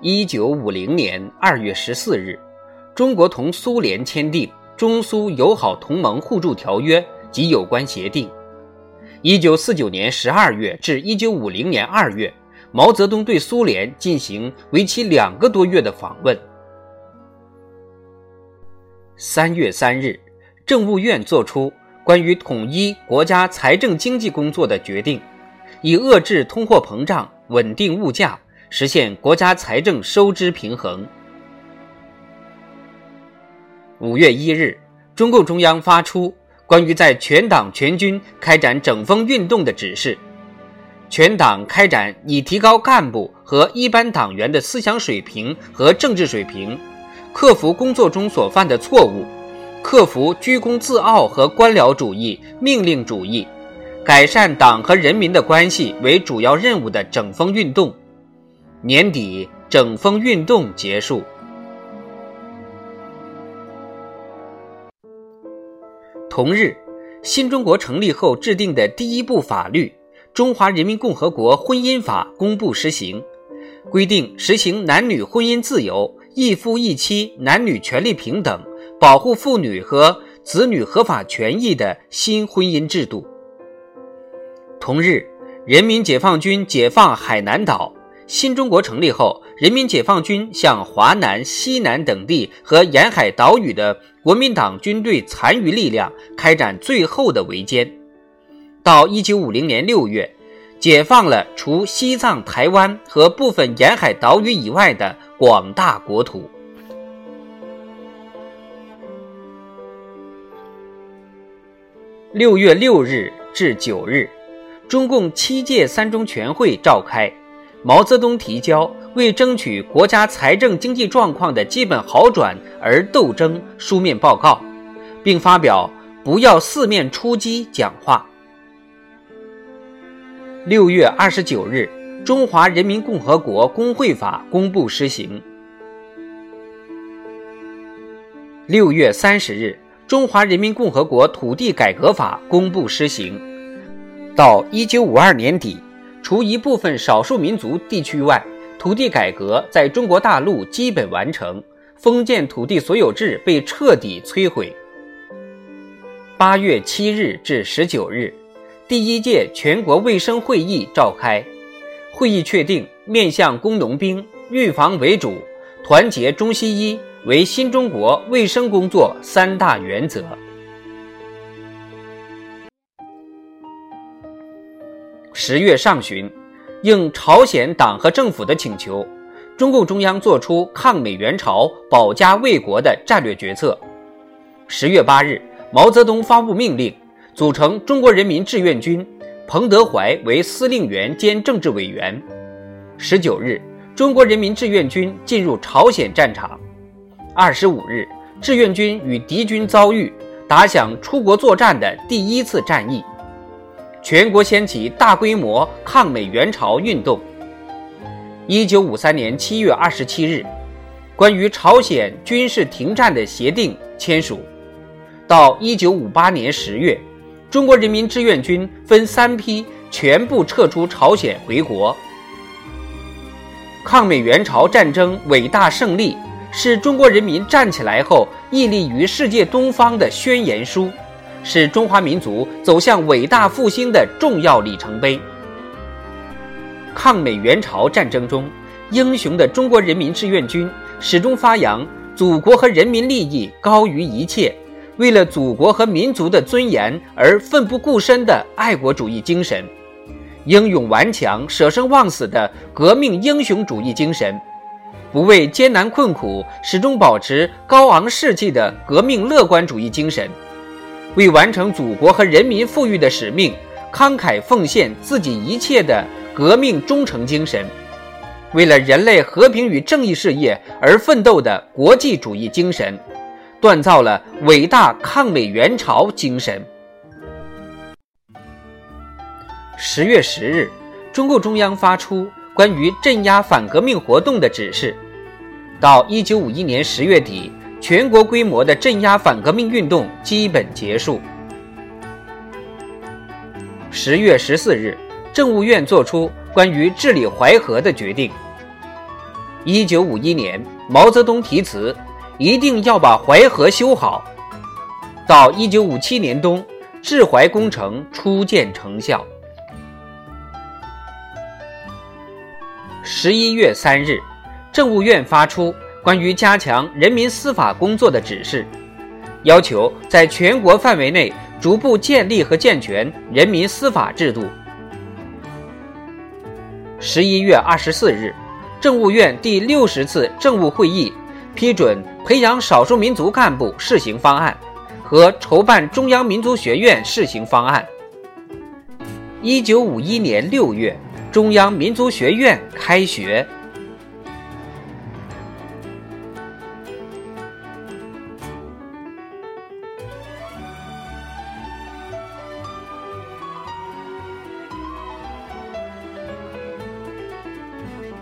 一九五零年二月十四日，中国同苏联签订《中苏友好同盟互助条约》及有关协定。一九四九年十二月至一九五零年二月，毛泽东对苏联进行为期两个多月的访问。三月三日，政务院作出关于统一国家财政经济工作的决定，以遏制通货膨胀、稳定物价，实现国家财政收支平衡。五月一日，中共中央发出。关于在全党全军开展整风运动的指示，全党开展以提高干部和一般党员的思想水平和政治水平，克服工作中所犯的错误，克服居功自傲和官僚主义、命令主义，改善党和人民的关系为主要任务的整风运动。年底，整风运动结束。同日，新中国成立后制定的第一部法律《中华人民共和国婚姻法》公布施行，规定实行男女婚姻自由、一夫一妻、男女权利平等、保护妇女和子女合法权益的新婚姻制度。同日，人民解放军解放海南岛。新中国成立后，人民解放军向华南、西南等地和沿海岛屿的国民党军队残余力量开展最后的围歼。到一九五零年六月，解放了除西藏、台湾和部分沿海岛屿以外的广大国土。六月六日至九日，中共七届三中全会召开。毛泽东提交为争取国家财政经济状况的基本好转而斗争书面报告，并发表“不要四面出击”讲话。六月二十九日，《中华人民共和国工会法》公布施行。六月三十日，《中华人民共和国土地改革法》公布施行。到一九五二年底。除一部分少数民族地区外，土地改革在中国大陆基本完成，封建土地所有制被彻底摧毁。八月七日至十九日，第一届全国卫生会议召开，会议确定面向工农兵、预防为主、团结中西医为新中国卫生工作三大原则。十月上旬，应朝鲜党和政府的请求，中共中央作出抗美援朝、保家卫国的战略决策。十月八日，毛泽东发布命令，组成中国人民志愿军，彭德怀为司令员兼政治委员。十九日，中国人民志愿军进入朝鲜战场。二十五日，志愿军与敌军遭遇，打响出国作战的第一次战役。全国掀起大规模抗美援朝运动。一九五三年七月二十七日，关于朝鲜军事停战的协定签署。到一九五八年十月，中国人民志愿军分三批全部撤出朝鲜回国。抗美援朝战争伟大胜利，是中国人民站起来后屹立于世界东方的宣言书。是中华民族走向伟大复兴的重要里程碑。抗美援朝战争中，英雄的中国人民志愿军始终发扬祖国和人民利益高于一切，为了祖国和民族的尊严而奋不顾身的爱国主义精神，英勇顽强、舍生忘死的革命英雄主义精神，不畏艰难困苦、始终保持高昂士气的革命乐观主义精神。为完成祖国和人民富裕的使命，慷慨奉献自己一切的革命忠诚精神，为了人类和平与正义事业而奋斗的国际主义精神，锻造了伟大抗美援朝精神。十月十日，中共中央发出关于镇压反革命活动的指示，到一九五一年十月底。全国规模的镇压反革命运动基本结束。十月十四日，政务院作出关于治理淮河的决定。一九五一年，毛泽东题词，一定要把淮河修好。到一九五七年冬，治淮工程初见成效。十一月三日，政务院发出。关于加强人民司法工作的指示，要求在全国范围内逐步建立和健全人民司法制度。十一月二十四日，政务院第六十次政务会议批准培养少数民族干部试行方案和筹办中央民族学院试行方案。一九五一年六月，中央民族学院开学。